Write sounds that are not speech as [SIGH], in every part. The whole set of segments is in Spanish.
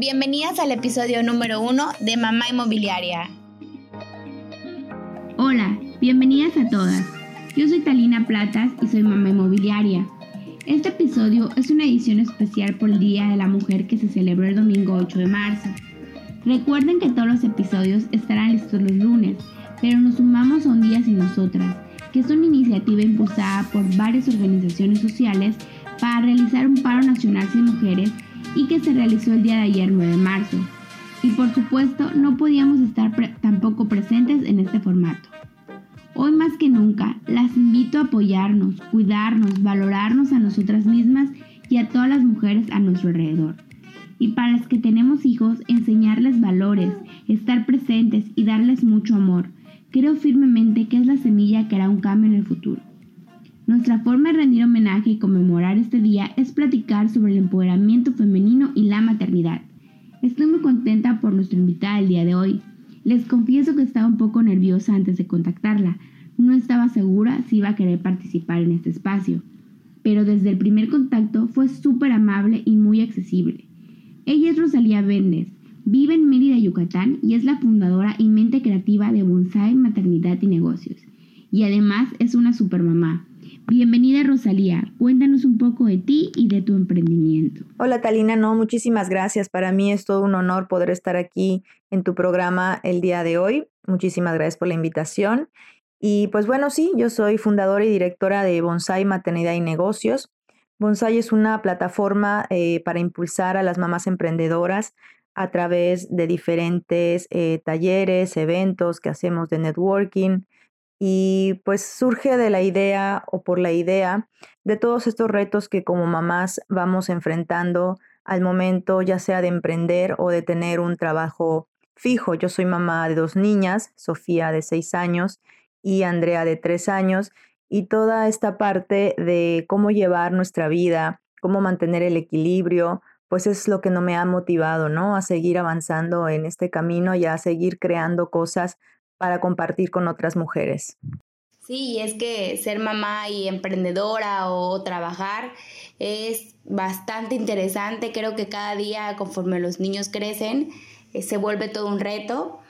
Bienvenidas al episodio número uno de Mamá Inmobiliaria. Hola, bienvenidas a todas. Yo soy Talina Platas y soy mamá inmobiliaria. Este episodio es una edición especial por el Día de la Mujer que se celebró el domingo 8 de marzo. Recuerden que todos los episodios estarán listos los lunes, pero nos sumamos a un día sin nosotras, que es una iniciativa impulsada por varias organizaciones sociales para realizar un paro nacional sin mujeres y que se realizó el día de ayer 9 de marzo. Y por supuesto no podíamos estar tampoco presentes en este formato. Hoy más que nunca las invito a apoyarnos, cuidarnos, valorarnos a nosotras mismas y a todas las mujeres a nuestro alrededor. Y para las que tenemos hijos, enseñarles valores, estar presentes y darles mucho amor. Creo firmemente que es la semilla que hará un cambio en el futuro. Nuestra forma de rendir homenaje y conmemorar este día es platicar sobre el empoderamiento femenino y la maternidad. Estoy muy contenta por nuestra invitada el día de hoy. Les confieso que estaba un poco nerviosa antes de contactarla. No estaba segura si iba a querer participar en este espacio. Pero desde el primer contacto fue súper amable y muy accesible. Ella es Rosalía Véndez, vive en Mérida, Yucatán y es la fundadora y mente creativa de Bonsai Maternidad y Negocios. Y además es una supermamá. Bienvenida Rosalía, cuéntanos un poco de ti y de tu emprendimiento. Hola Talina, no, muchísimas gracias. Para mí es todo un honor poder estar aquí en tu programa el día de hoy. Muchísimas gracias por la invitación. Y pues bueno, sí, yo soy fundadora y directora de Bonsai Maternidad y Negocios. Bonsai es una plataforma eh, para impulsar a las mamás emprendedoras a través de diferentes eh, talleres, eventos que hacemos de networking, y pues surge de la idea o por la idea de todos estos retos que como mamás vamos enfrentando al momento ya sea de emprender o de tener un trabajo fijo. Yo soy mamá de dos niñas, Sofía de seis años y Andrea de tres años, y toda esta parte de cómo llevar nuestra vida, cómo mantener el equilibrio, pues es lo que no me ha motivado, ¿no? A seguir avanzando en este camino y a seguir creando cosas para compartir con otras mujeres. Sí, es que ser mamá y emprendedora o trabajar es bastante interesante. Creo que cada día, conforme los niños crecen, eh, se vuelve todo un reto.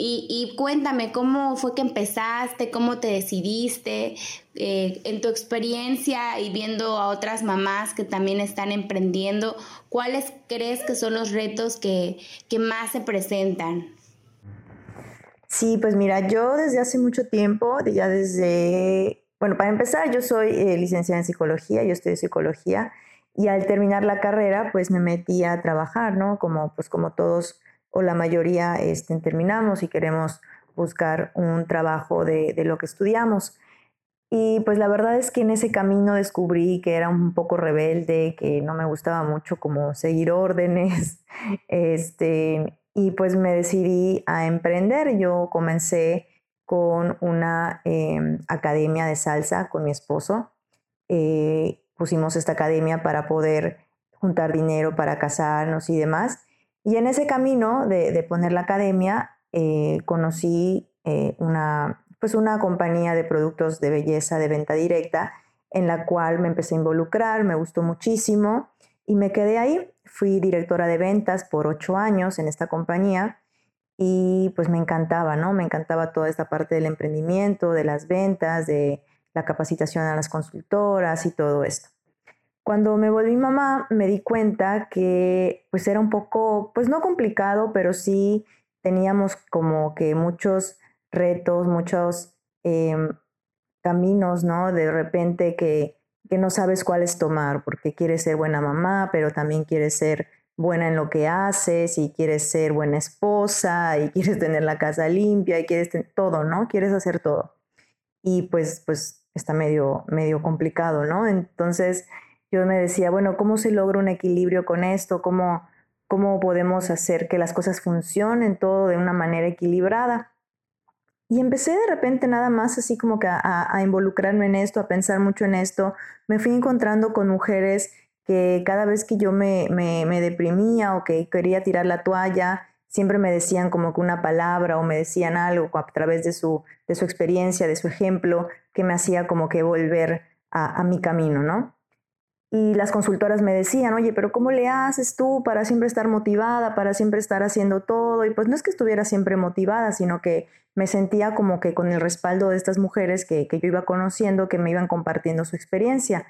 Y, cuéntame, ¿cómo fue que empezaste? ¿Cómo te decidiste? Eh, en tu experiencia y viendo a otras mamás que también están emprendiendo, ¿cuáles crees que son los retos que, que más se presentan? Sí, pues mira, yo desde hace mucho tiempo, ya desde, bueno, para empezar, yo soy eh, licenciada en psicología, yo estudio psicología y al terminar la carrera, pues me metí a trabajar, ¿no? Como, pues como todos o la mayoría este, terminamos y queremos buscar un trabajo de, de lo que estudiamos. Y pues la verdad es que en ese camino descubrí que era un poco rebelde, que no me gustaba mucho como seguir órdenes, [LAUGHS] este, y pues me decidí a emprender. Yo comencé con una em, academia de salsa con mi esposo. Eh, pusimos esta academia para poder juntar dinero para casarnos y demás. Y en ese camino de, poner la academia, eh, conocí eh, una, pues una compañía de productos de belleza de venta directa en la cual me empecé a involucrar, me gustó muchísimo y me quedé ahí. Fui directora de ventas por ocho años en esta compañía y pues me encantaba, ¿no? Me encantaba toda esta parte del emprendimiento, de las ventas, de la capacitación a las consultoras y todo esto. Cuando me volví mamá me di cuenta que pues era un poco, pues no complicado, pero sí teníamos como que muchos retos, muchos em, caminos, ¿no? De repente que que no sabes cuáles tomar, porque quieres ser buena mamá, pero también quieres ser buena en lo que haces y quieres ser buena esposa y quieres tener la casa limpia y quieres todo, ¿no? Quieres hacer todo. Y pues, pues está medio, medio complicado, ¿no? Entonces yo me decía, bueno, ¿cómo se logra un equilibrio con esto? ¿Cómo, cómo podemos hacer que las cosas funcionen todo de una manera equilibrada? Y empecé de repente nada más así como que a, involucrarme en esto, a pensar mucho en esto. Me fui encontrando con mujeres que cada vez que yo me, me, deprimía o que quería tirar la toalla, siempre me decían como que una palabra o me decían algo a través de su, de su experiencia, de su ejemplo, que me hacía como que volver a, a mi camino, ¿no? Y las consultoras me decían, oye, pero ¿cómo le haces tú para siempre estar motivada, para siempre estar haciendo todo? Y pues no es que estuviera siempre motivada, sino que me sentía como que con el respaldo de estas mujeres que, yo iba conociendo, que me iban compartiendo su experiencia.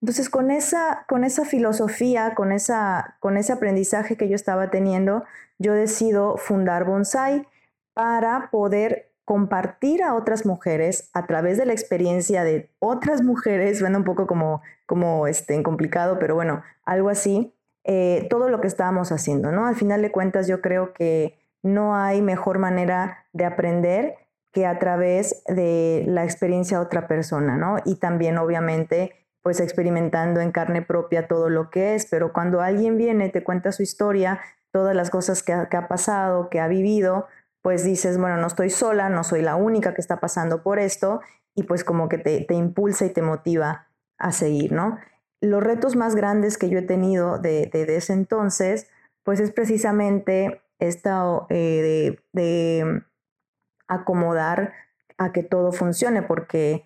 Entonces, con esa, con esa filosofía, con, esa, con ese aprendizaje que yo estaba teniendo, yo decido fundar Bonsai para poder compartir a otras mujeres a través de la experiencia de otras mujeres, suena un poco como, como este, complicado, pero bueno, algo así, eh, todo lo que estábamos haciendo, ¿no? Al final de cuentas yo creo que no hay mejor manera de aprender que a través de la experiencia de otra persona, ¿no? Y también obviamente pues experimentando en carne propia todo lo que es, pero cuando alguien viene, te cuenta su historia, todas las cosas que que ha pasado, que ha vivido, pues dices, bueno, no estoy sola, no soy la única que está pasando por esto y pues como que te, impulsa y te motiva a seguir, ¿no? Los retos más grandes que yo he tenido de, ese entonces, pues es precisamente esta eh, de, acomodar a que todo funcione, porque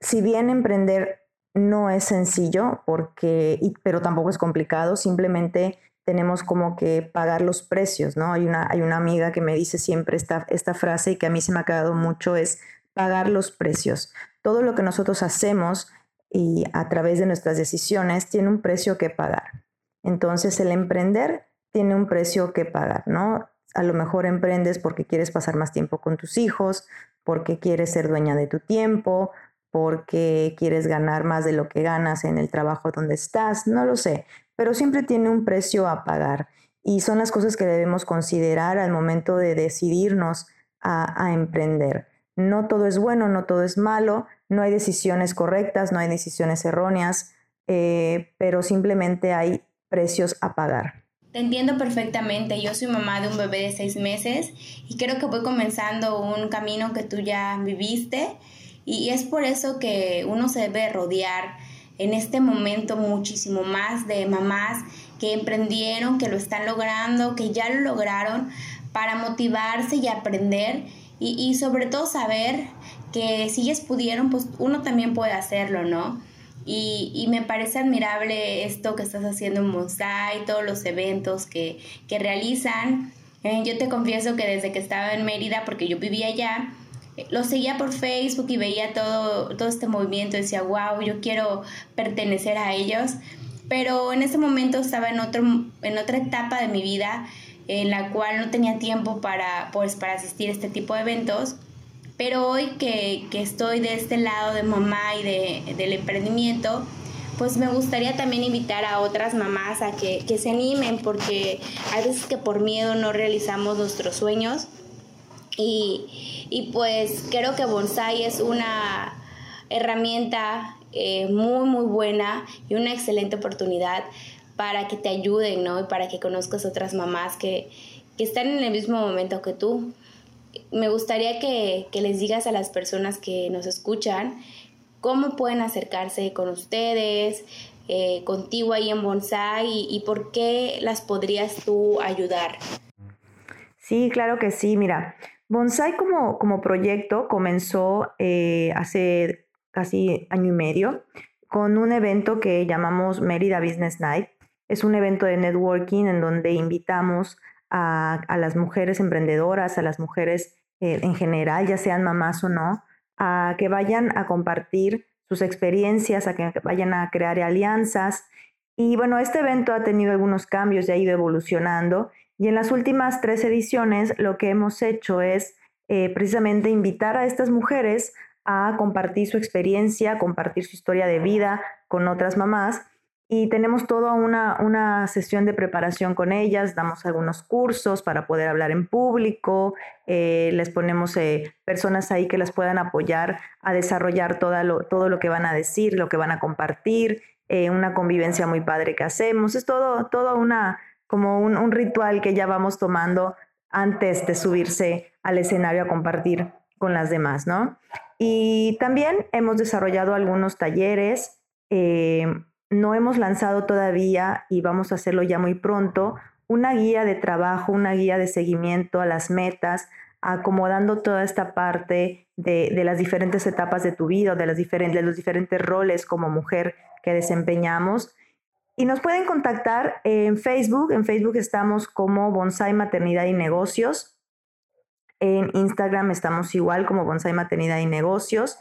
si bien emprender no es sencillo, porque, pero tampoco es complicado, simplemente tenemos como que pagar los precios, ¿no? Hay una, hay una amiga que me dice siempre esta, esta frase y que a mí se me ha quedado mucho, es pagar los precios. Todo lo que nosotros hacemos y a través de nuestras decisiones tiene un precio que pagar. Entonces el emprender tiene un precio que pagar, ¿no? A lo mejor emprendes porque quieres pasar más tiempo con tus hijos, porque quieres ser dueña de tu tiempo, porque quieres ganar más de lo que ganas en el trabajo donde estás, no lo sé, pero siempre tiene un precio a pagar y son las cosas que debemos considerar al momento de decidirnos a, emprender. No todo es bueno, no todo es malo, no hay decisiones correctas, no hay decisiones erróneas, eh, pero simplemente hay precios a pagar. Te entiendo perfectamente. Yo soy mamá de un bebé de seis meses y creo que voy comenzando un camino que tú ya viviste y es por eso que uno se debe rodear en este momento muchísimo más de mamás que emprendieron, que lo están logrando, que ya lo lograron para motivarse y aprender y, sobre todo saber que si ellas pudieron, pues uno también puede hacerlo, ¿no? Y, me parece admirable esto que estás haciendo en Mosai, todos los eventos que, realizan. Eh, yo te confieso que desde que estaba en Mérida, porque yo vivía allá, lo seguía por Facebook y veía todo, todo este movimiento, decía, wow, yo quiero pertenecer a ellos, pero en ese momento estaba en, otro, en otra etapa de mi vida en la cual no tenía tiempo para, pues, para asistir a este tipo de eventos, pero hoy que, estoy de este lado de mamá y de, del emprendimiento, pues me gustaría también invitar a otras mamás a que, que se animen, porque hay veces que por miedo no realizamos nuestros sueños y, pues creo que bonsai es una herramienta eh, muy, muy buena y una excelente oportunidad para que te ayuden, ¿no? Y para que conozcas otras mamás que, están en el mismo momento que tú. Me gustaría que, les digas a las personas que nos escuchan cómo pueden acercarse con ustedes, eh, contigo ahí en Bonsai y, y por qué las podrías tú ayudar. Sí, claro que sí. Mira, Bonsai como, como proyecto comenzó eh, hace casi año y medio con un evento que llamamos Mérida Business Night. Es un evento de networking en donde invitamos a, las mujeres emprendedoras, a las mujeres eh, en general, ya sean mamás o no, a que vayan a compartir sus experiencias, a que vayan a crear alianzas. Y bueno, este evento ha tenido algunos cambios y ha ido evolucionando y en las últimas tres ediciones lo que hemos hecho es eh, precisamente invitar a estas mujeres a compartir su experiencia, compartir su historia de vida con otras mamás. Y tenemos toda una, una sesión de preparación con ellas, damos algunos cursos para poder hablar en público, eh, les ponemos eh, personas ahí que las puedan apoyar a desarrollar todo lo, todo lo que van a decir, lo que van a compartir, una convivencia muy padre que hacemos. Es todo, toda una, como un, ritual que ya vamos tomando antes de subirse al escenario a compartir con las demás, ¿no? Y también hemos desarrollado algunos talleres, eh, no hemos lanzado todavía y vamos a hacerlo ya muy pronto, una guía de trabajo, una guía de seguimiento a las metas, acomodando toda esta parte de, las diferentes etapas de tu vida, de, las diferentes, de los diferentes roles como mujer que desempeñamos. Y nos pueden contactar en Facebook. En Facebook estamos como Bonsai Maternidad y Negocios. En Instagram estamos igual como Bonsai Maternidad y Negocios.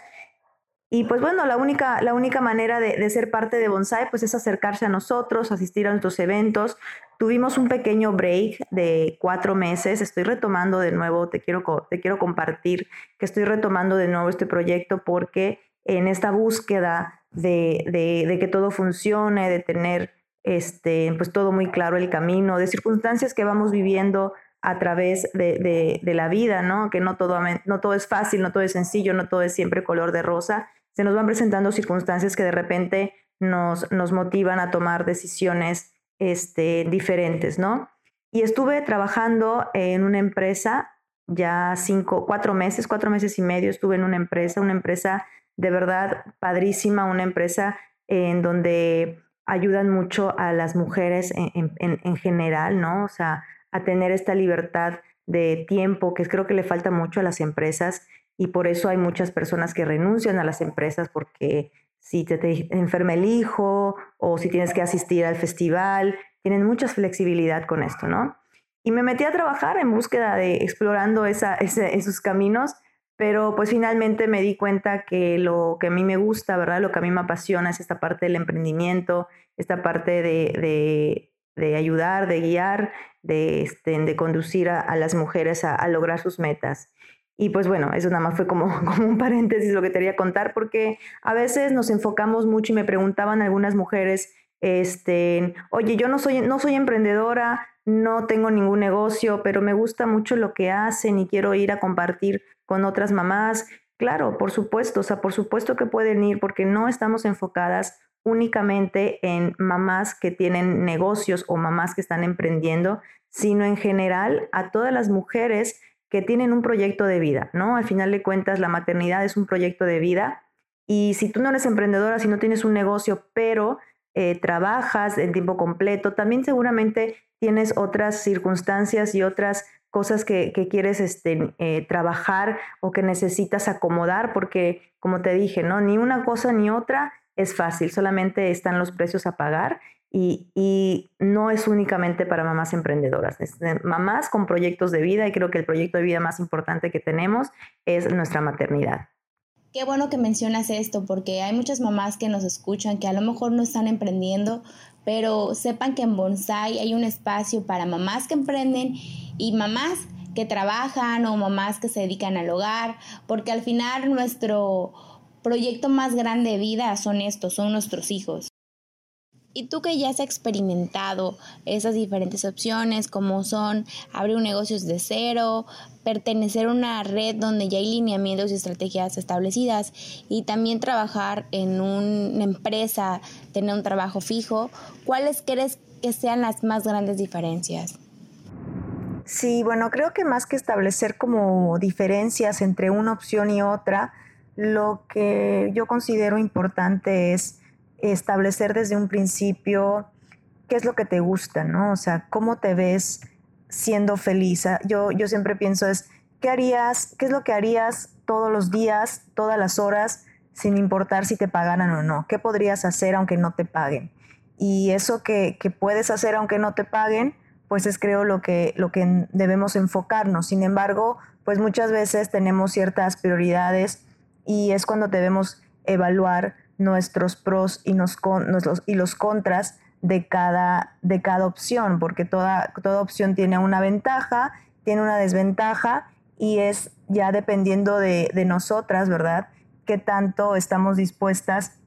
Y pues bueno, la única, la única manera de, ser parte de Bonsai pues es acercarse a nosotros, asistir a nuestros eventos. Tuvimos un pequeño break de cuatro meses, estoy retomando de nuevo, te quiero, te quiero compartir que estoy retomando de nuevo este proyecto porque en esta búsqueda de, que todo funcione, de tener este, pues todo muy claro el camino, de circunstancias que vamos viviendo a través de, la vida, ¿no? Que no todo, no todo es fácil, no todo es sencillo, no todo es siempre color de rosa. Se nos van presentando circunstancias que de repente nos, nos motivan a tomar decisiones este, diferentes, ¿no? Y estuve trabajando en una empresa ya cinco, cuatro meses, cuatro meses y medio estuve en una empresa, una empresa de verdad padrísima, una empresa en donde ayudan mucho a las mujeres en, en general, ¿no? O sea, a tener esta libertad de tiempo que creo que le falta mucho a las empresas y por eso hay muchas personas que renuncian a las empresas porque si te, enferma el hijo o si tienes que asistir al festival, tienen mucha flexibilidad con esto, ¿no? Y me metí a trabajar en búsqueda de explorando esa, esos caminos, pero pues finalmente me di cuenta que lo que a mí me gusta, ¿verdad? Lo que a mí me apasiona es esta parte del emprendimiento, esta parte de de ayudar, de guiar, de, este, de conducir a, las mujeres a, lograr sus metas. Y pues bueno, eso nada más fue como, [LAUGHS] como un paréntesis lo que te quería contar, porque a veces nos enfocamos mucho y me preguntaban algunas mujeres, este, oye, yo no soy, no soy emprendedora, no tengo ningún negocio, pero me gusta mucho lo que hacen y quiero ir a compartir con otras mamás. Claro, por supuesto, o sea, por supuesto que pueden ir porque no estamos enfocadas únicamente en mamás que tienen negocios o mamás que están emprendiendo, sino en general a todas las mujeres que tienen un proyecto de vida, ¿no? Al final de cuentas, la maternidad es un proyecto de vida y si tú no eres emprendedora, si no tienes un negocio, pero eh, trabajas en tiempo completo, también seguramente tienes otras circunstancias y otras cosas que, quieres este, eh, trabajar o que necesitas acomodar, porque como te dije, ¿no? Ni una cosa ni otra es fácil, solamente están los precios a pagar y, no es únicamente para mamás emprendedoras, es mamás con proyectos de vida y creo que el proyecto de vida más importante que tenemos es nuestra maternidad. Qué bueno que mencionas esto porque hay muchas mamás que nos escuchan que a lo mejor no están emprendiendo, pero sepan que en Bonsai hay un espacio para mamás que emprenden y mamás que trabajan o mamás que se dedican al hogar, porque al final nuestro proyecto más grande de vida son estos, son nuestros hijos. Y tú que ya has experimentado esas diferentes opciones, como son abrir un negocio de cero, pertenecer a una red donde ya hay lineamientos y estrategias establecidas y también trabajar en una empresa, tener un trabajo fijo, ¿cuáles crees que sean las más grandes diferencias? Sí, bueno, creo que más que establecer como diferencias entre una opción y otra, lo que yo considero importante es establecer desde un principio qué es lo que te gusta, ¿no? O sea, cómo te ves siendo feliz. Ah, yo, yo siempre pienso es, ¿qué harías? ¿Qué es lo que harías todos los días, todas las horas, sin importar si te pagaran o no? ¿Qué podrías hacer aunque no te paguen? Y eso que, que puedes hacer aunque no te paguen, pues es creo lo que, lo que debemos enfocarnos. Sin embargo, pues muchas veces tenemos ciertas prioridades y es cuando debemos evaluar nuestros pros y, nos, y los contras de cada, de cada opción, porque toda, toda opción tiene una ventaja, tiene una desventaja y es ya dependiendo de, de nosotras, ¿verdad? Qué tanto estamos dispuestas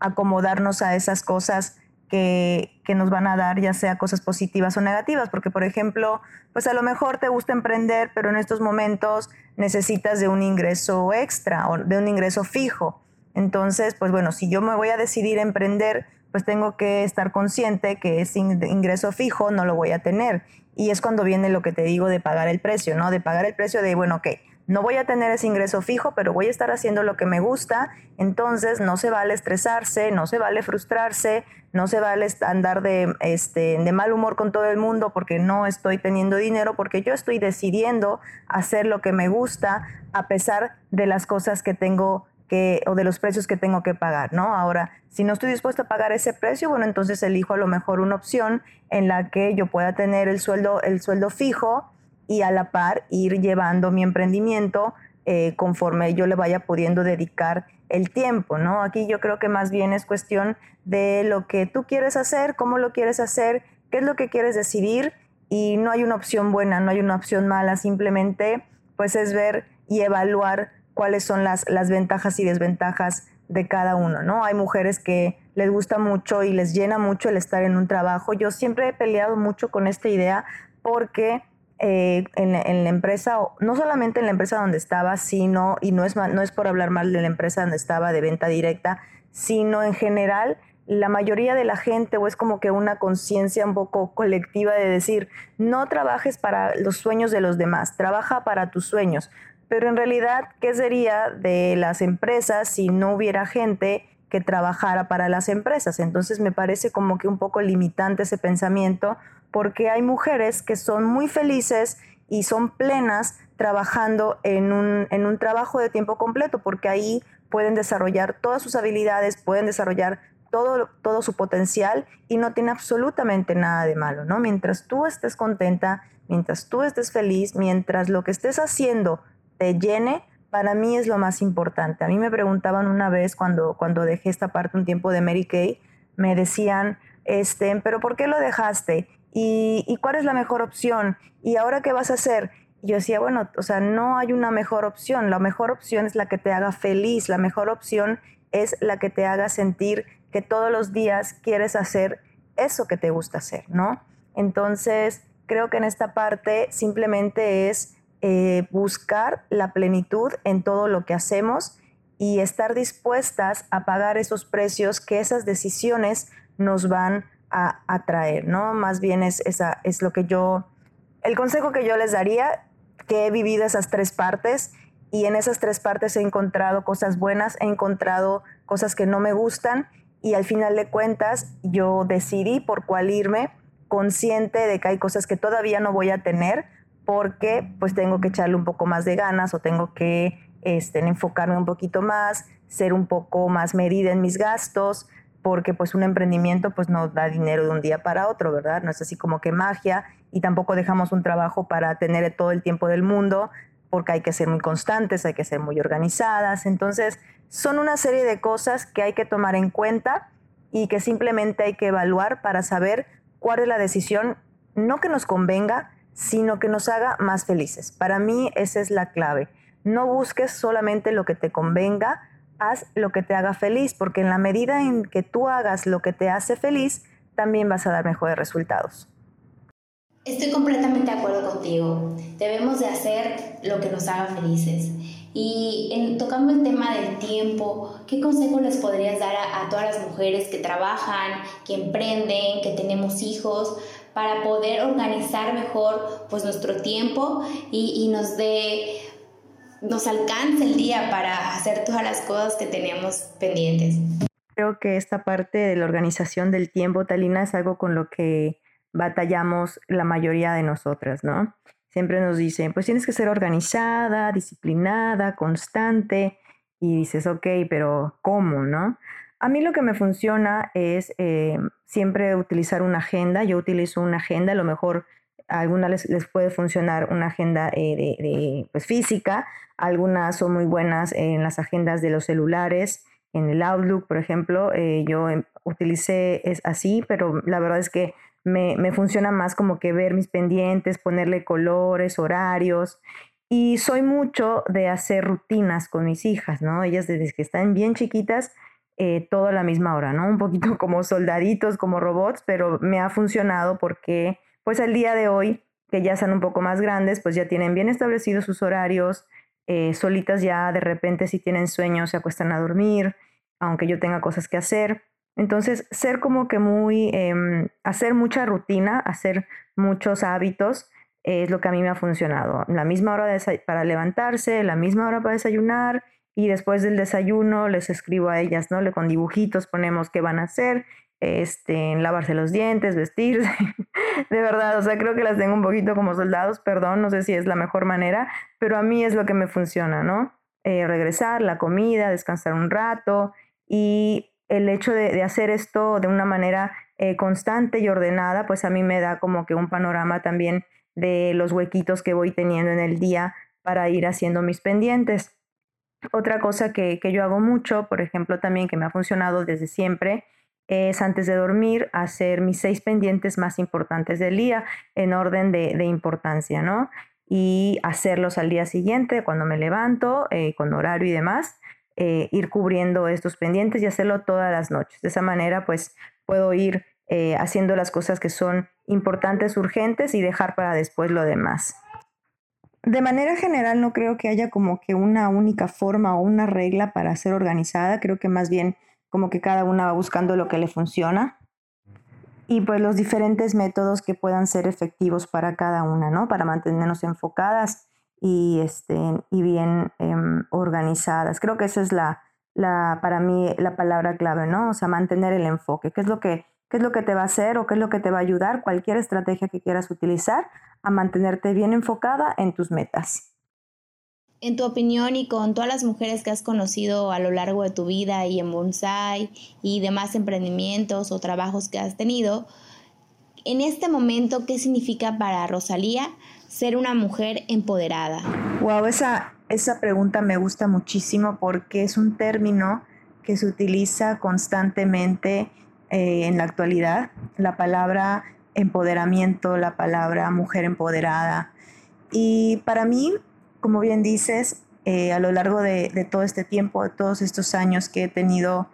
a acomodarnos a esas cosas que, que, nos van a dar, ya sea cosas positivas o negativas, porque por ejemplo, pues a lo mejor te gusta emprender, pero en estos momentos necesitas de un ingreso extra o de un ingreso fijo. Entonces, pues bueno, si yo me voy a decidir emprender, pues tengo que estar consciente que ese ingreso fijo no lo voy a tener. Y es cuando viene lo que te digo de pagar el precio, ¿no? De pagar el precio de, bueno, ok, no voy a tener ese ingreso fijo, pero voy a estar haciendo lo que me gusta, entonces no se vale estresarse, no se vale frustrarse, no se vale andar de, este, de mal humor con todo el mundo porque no estoy teniendo dinero, porque yo estoy decidiendo hacer lo que me gusta a pesar de las cosas que tengo o de los precios que tengo que pagar, ¿no? Ahora, si no estoy dispuesto a pagar ese precio, bueno, entonces elijo a lo mejor una opción en la que yo pueda tener el sueldo, el sueldo fijo, y a la par ir llevando mi emprendimiento eh, conforme yo le vaya pudiendo dedicar el tiempo, ¿no? Aquí yo creo que más bien es cuestión de lo que tú quieres hacer, cómo lo quieres hacer, qué es lo que quieres decidir y no hay una opción buena, no hay una opción mala, simplemente pues es ver y evaluar cuáles son las, las ventajas y desventajas de cada uno, ¿no? Hay mujeres que les gusta mucho y les llena mucho el estar en un trabajo. Yo siempre he peleado mucho con esta idea porque eh, en, la empresa, no solamente en la empresa donde estaba, sino, y no es, no es por hablar mal de la empresa donde estaba de venta directa, sino en general, la mayoría de la gente, o es como que una conciencia un poco colectiva de decir, no trabajes para los sueños de los demás, trabaja para tus sueños. Pero en realidad, ¿qué sería de las empresas si no hubiera gente que trabajara para las empresas? Entonces me parece como que un poco limitante ese pensamiento porque hay mujeres que son muy felices y son plenas trabajando en un, en un trabajo de tiempo completo, porque ahí pueden desarrollar todas sus habilidades, pueden desarrollar todo, todo su potencial y no tiene absolutamente nada de malo, ¿no? Mientras tú estés contenta, mientras tú estés feliz, mientras lo que estés haciendo te llene, para mí es lo más importante. A mí me preguntaban una vez cuando, cuando dejé esta parte un tiempo de Mary Kay, me decían, este, pero ¿por qué lo dejaste? ¿Y, cuál es la mejor opción? ¿Y ahora qué vas a hacer? yo decía, bueno, o sea, no hay una mejor opción. La mejor opción es la que te haga feliz. La mejor opción es la que te haga sentir que todos los días quieres hacer eso que te gusta hacer, ¿no? Entonces, creo que en esta parte simplemente es eh, buscar la plenitud en todo lo que hacemos y estar dispuestas a pagar esos precios que esas decisiones nos van a atraer, ¿no? Más bien es, esa, es lo que yo, el consejo que yo les daría, que he vivido esas tres partes y en esas tres partes he encontrado cosas buenas, he encontrado cosas que no me gustan y al final de cuentas yo decidí por cuál irme, consciente de que hay cosas que todavía no voy a tener porque pues tengo que echarle un poco más de ganas o tengo que este, enfocarme un poquito más, ser un poco más medida en mis gastos, porque pues un emprendimiento pues no da dinero de un día para otro, ¿verdad? No es así como que magia y tampoco dejamos un trabajo para tener todo el tiempo del mundo porque hay que ser muy constantes, hay que ser muy organizadas. Entonces, son una serie de cosas que hay que tomar en cuenta y que simplemente hay que evaluar para saber cuál es la decisión, no que nos convenga, sino que nos haga más felices. Para mí esa es la clave. No busques solamente lo que te convenga, haz lo que te haga feliz, porque en la medida en que tú hagas lo que te hace feliz, también vas a dar mejores resultados. Estoy completamente de acuerdo contigo. Debemos de hacer lo que nos haga felices. Y tocando el tema del tiempo, ¿qué consejo les podrías dar a, todas las mujeres que trabajan, que emprenden, que tenemos hijos, para poder organizar mejor pues nuestro tiempo y, y nos dé nos alcance el día para hacer todas las cosas que teníamos pendientes. Creo que esta parte de la organización del tiempo, Talina, es algo con lo que batallamos la mayoría de nosotras, ¿no? Siempre nos dicen, pues tienes que ser organizada, disciplinada, constante, y dices, ok, pero ¿cómo, no? A mí lo que me funciona es eh, siempre utilizar una agenda. Yo utilizo una agenda, a lo mejor a algunas les, puede funcionar una agenda eh, de, pues, física, algunas son muy buenas en las agendas de los celulares, en el Outlook, por ejemplo, eh, yo em, utilicé es así, pero la verdad es que me, me, funciona más como que ver mis pendientes, ponerle colores, horarios. Y soy mucho de hacer rutinas con mis hijas, ¿no? Ellas desde que están bien chiquitas, eh, todo a la misma hora, ¿no? Un poquito [LAUGHS] como soldaditos, como robots, pero me ha funcionado porque pues al día de hoy, que ya son un poco más grandes, pues ya tienen bien establecidos sus horarios, eh, solitas ya de repente si tienen sueños se acuestan a dormir, aunque yo tenga cosas que hacer. Entonces, ser como que muy, em, hacer mucha rutina, hacer muchos hábitos, es lo que a mí me ha funcionado. La misma hora para levantarse, la misma hora para desayunar y después del desayuno les escribo a ellas, ¿no? Le con dibujitos ponemos qué van a hacer, este, lavarse los dientes, vestirse. [LAUGHS] de verdad, o sea, creo que las tengo un poquito como soldados, perdón, no sé si es la mejor manera, pero a mí es lo que me funciona, ¿no? Eh, regresar, la comida, descansar un rato y el hecho de, hacer esto de una manera eh, constante y ordenada, pues a mí me da como que un panorama también de los huequitos que voy teniendo en el día para ir haciendo mis pendientes. Otra cosa que, yo hago mucho, por ejemplo, también que me ha funcionado desde siempre, es antes de dormir hacer mis seis pendientes más importantes del día en orden de, importancia, ¿no? Y hacerlos al día siguiente, cuando me levanto, eh, con horario y demás, eh, ir cubriendo estos pendientes y hacerlo todas las noches. De esa manera, pues puedo ir eh, haciendo las cosas que son importantes, urgentes y dejar para después lo demás. De manera general no creo que haya como que una única forma o una regla para ser organizada, creo que más bien como que cada una va buscando lo que le funciona y pues los diferentes métodos que puedan ser efectivos para cada una, ¿no? Para mantenernos enfocadas y, este, y bien em, organizadas. Creo que esa es la, la, para mí, la palabra clave, ¿no? O sea, mantener el enfoque. ¿Qué es lo que qué es lo que te va a hacer o qué es lo que te va a ayudar, cualquier estrategia que quieras utilizar, a mantenerte bien enfocada en tus metas. En tu opinión y con todas las mujeres que has conocido a lo largo de tu vida y en bonsai y demás emprendimientos o trabajos que has tenido, en este momento, ¿qué significa para Rosalía ser una mujer empoderada? Wow, esa, esa pregunta me gusta muchísimo porque es un término que se utiliza constantemente eh, en la actualidad, la palabra empoderamiento, la palabra mujer empoderada. Y para mí, como bien dices, eh, a lo largo de, todo este tiempo, de todos estos años que he tenido,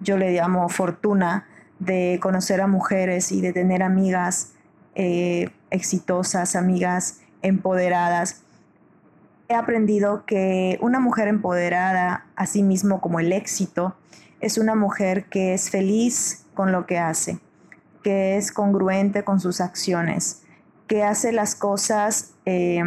yo le llamo fortuna de conocer a mujeres y de tener amigas eh, exitosas, amigas empoderadas, he aprendido que una mujer empoderada, así mismo como el éxito, es una mujer que es feliz con lo que hace, que es congruente con sus acciones, que hace las cosas eh,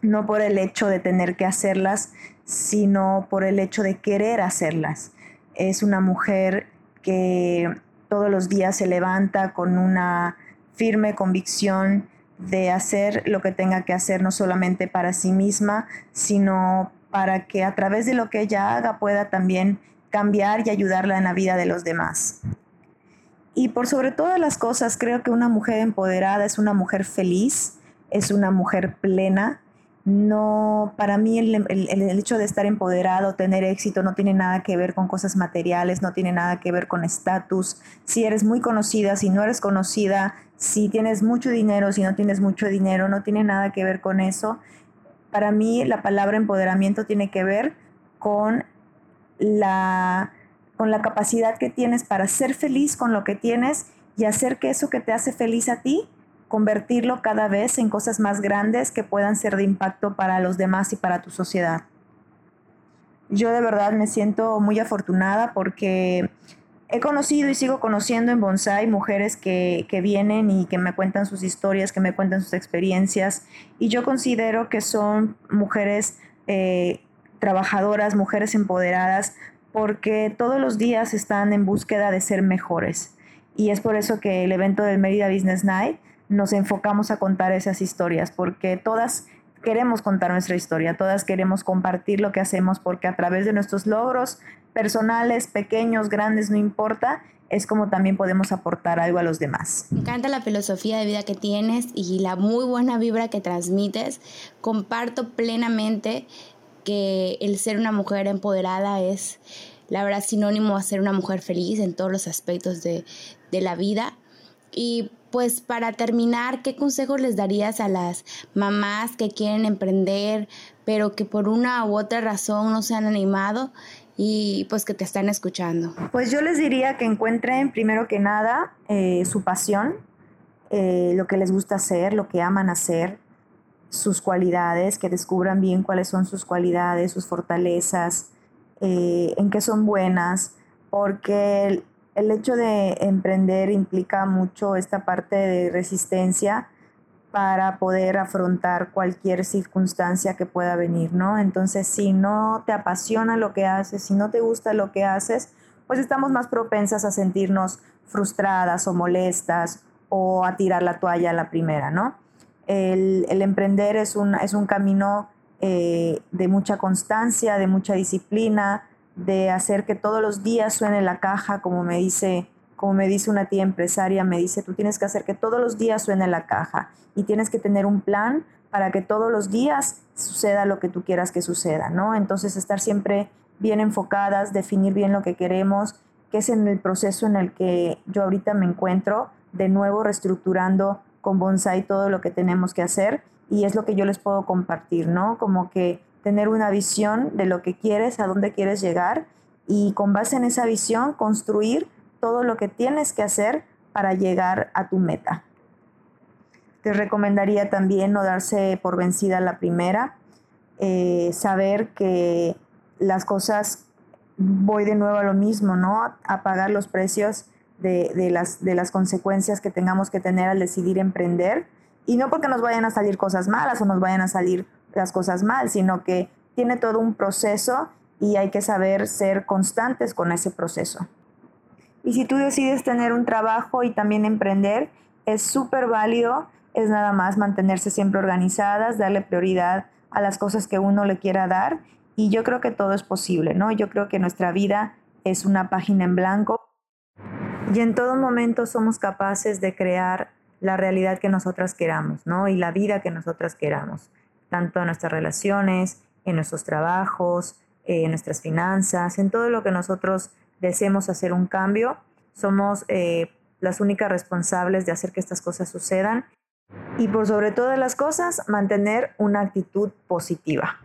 no por el hecho de tener que hacerlas, sino por el hecho de querer hacerlas. Es una mujer que todos los días se levanta con una firme convicción de hacer lo que tenga que hacer, no solamente para sí misma, sino para que a través de lo que ella haga pueda también cambiar y ayudarla en la vida de los demás. Y por sobre todas las cosas, creo que una mujer empoderada es una mujer feliz, es una mujer plena. No, para mí el, hecho de estar empoderado, tener éxito, no tiene nada que ver con cosas materiales, no tiene nada que ver con estatus. Si eres muy conocida, si no eres conocida, si tienes mucho dinero, si no tienes mucho dinero, no tiene nada que ver con eso. Para mí la palabra empoderamiento tiene que ver con la, con la capacidad que tienes para ser feliz con lo que tienes y hacer que eso que te hace feliz a ti, convertirlo cada vez en cosas más grandes que puedan ser de impacto para los demás y para tu sociedad. Yo de verdad me siento muy afortunada porque he conocido y sigo conociendo en Bonsai mujeres que, vienen y que me cuentan sus historias, que me cuentan sus experiencias y yo considero que son mujeres eh, trabajadoras, mujeres empoderadas, porque todos los días están en búsqueda de ser mejores. Y es por eso que el evento del Mérida Business Night nos enfocamos a contar esas historias, porque todas queremos contar nuestra historia, todas queremos compartir lo que hacemos, porque a través de nuestros logros personales, pequeños, grandes, no importa, es como también podemos aportar algo a los demás. Me encanta la filosofía de vida que tienes y la muy buena vibra que transmites. Comparto plenamente que el ser una mujer empoderada es, la verdad, sinónimo a ser una mujer feliz en todos los aspectos de, de la vida. Y pues para terminar, ¿qué consejos les darías a las mamás que quieren emprender, pero que por una u otra razón no se han animado y pues que te están escuchando? Pues yo les diría que encuentren primero que nada eh, su pasión, eh, lo que les gusta hacer, lo que aman hacer, sus cualidades, que descubran bien cuáles son sus cualidades, sus fortalezas, eh, en qué son buenas, porque el, hecho de emprender implica mucho esta parte de resistencia, para poder afrontar cualquier circunstancia que pueda venir, ¿no? Entonces, si no te apasiona lo que haces, si no te gusta lo que haces, pues estamos más propensas a sentirnos frustradas o molestas o a tirar la toalla a la primera, ¿no? El, emprender es un, es un camino eh, de mucha constancia, de mucha disciplina, de hacer que todos los días suene la caja, como me dice como me dice una tía empresaria, me dice, tú tienes que hacer que todos los días suene la caja y tienes que tener un plan para que todos los días suceda lo que tú quieras que suceda, ¿no? Entonces estar siempre bien enfocadas, definir bien lo que queremos, que es en el proceso en el que yo ahorita me encuentro, de nuevo reestructurando con Bonsai todo lo que tenemos que hacer y es lo que yo les puedo compartir, ¿no? Como que tener una visión de lo que quieres, a dónde quieres llegar y con base en esa visión construir todo lo que tienes que hacer para llegar a tu meta. Te recomendaría también no darse por vencida la primera, eh, saber que las cosas, voy de nuevo a lo mismo, ¿no? A pagar los precios de, las, de las consecuencias que tengamos que tener al decidir emprender. Y no porque nos vayan a salir cosas malas o nos vayan a salir las cosas mal, sino que tiene todo un proceso y hay que saber ser constantes con ese proceso. Y si tú decides tener un trabajo y también emprender, es súper válido, es nada más mantenerse siempre organizadas, darle prioridad a las cosas que uno le quiera dar y yo creo que todo es posible, ¿no? Yo creo que nuestra vida es una página en blanco y en todo momento somos capaces de crear la realidad que nosotras queramos, ¿no? Y la vida que nosotras queramos, tanto en nuestras relaciones, en nuestros trabajos, en nuestras finanzas, en todo lo que nosotros deseemos hacer un cambio, somos eh, las únicas responsables de hacer que estas cosas sucedan y por sobre todas las cosas, mantener una actitud positiva.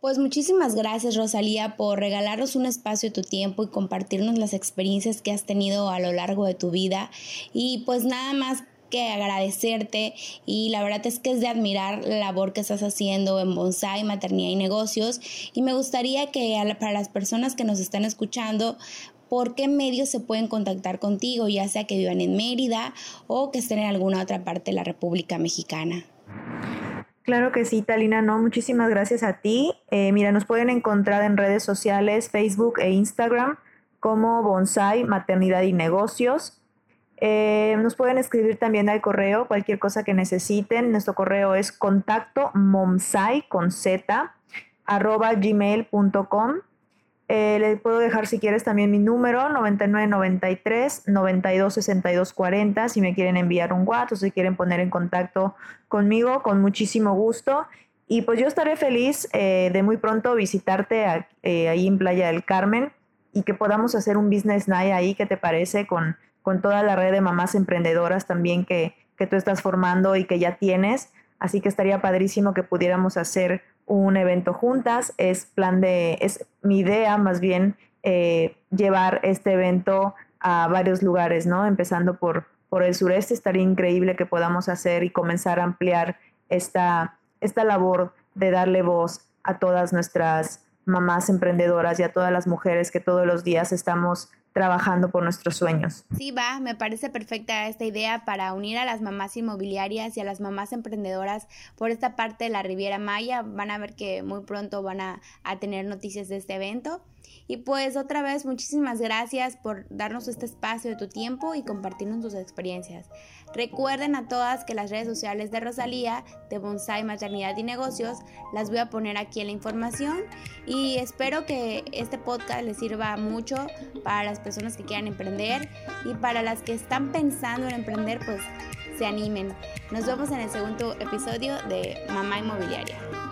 Pues muchísimas gracias Rosalía por regalarnos un espacio de tu tiempo y compartirnos las experiencias que has tenido a lo largo de tu vida. Y pues nada más que agradecerte y la verdad es que es de admirar la labor que estás haciendo en bonsai, maternidad y negocios y me gustaría que para las personas que nos están escuchando por qué medios se pueden contactar contigo, ya sea que vivan en Mérida o que estén en alguna otra parte de la República Mexicana. Claro que sí, Talina, no, muchísimas gracias a ti. Eh, mira, nos pueden encontrar en redes sociales, Facebook e Instagram como Bonsai, Maternidad y Negocios. Eh, nos pueden escribir también al correo cualquier cosa que necesiten. Nuestro correo es contacto momsai con z arroba gmail.com. Eh, le puedo dejar si quieres también mi número 9993 926240 si me quieren enviar un WhatsApp o si quieren poner en contacto conmigo con muchísimo gusto. Y pues yo estaré feliz eh, de muy pronto visitarte ahí en Playa del Carmen y que podamos hacer un business night ahí, ¿qué te parece? Con con toda la red de mamás emprendedoras también que, que tú estás formando y que ya tienes. Así que estaría padrísimo que pudiéramos hacer un evento juntas. Es plan de, es mi idea más bien eh, llevar este evento a varios lugares, ¿no? Empezando por, por el sureste, estaría increíble que podamos hacer y comenzar a ampliar esta, esta labor de darle voz a todas nuestras mamás emprendedoras y a todas las mujeres que todos los días estamos trabajando por nuestros sueños. Sí, va, me parece perfecta esta idea para unir a las mamás inmobiliarias y a las mamás emprendedoras por esta parte de la Riviera Maya. Van a ver que muy pronto van a, a tener noticias de este evento. Y pues otra vez muchísimas gracias por darnos este espacio de tu tiempo y compartirnos tus experiencias. Recuerden a todas que las redes sociales de Rosalía, de Bonsai Maternidad y Negocios, las voy a poner aquí en la información y espero que este podcast les sirva mucho para las personas que quieran emprender y para las que están pensando en emprender, pues se animen. Nos vemos en el segundo episodio de Mamá Inmobiliaria.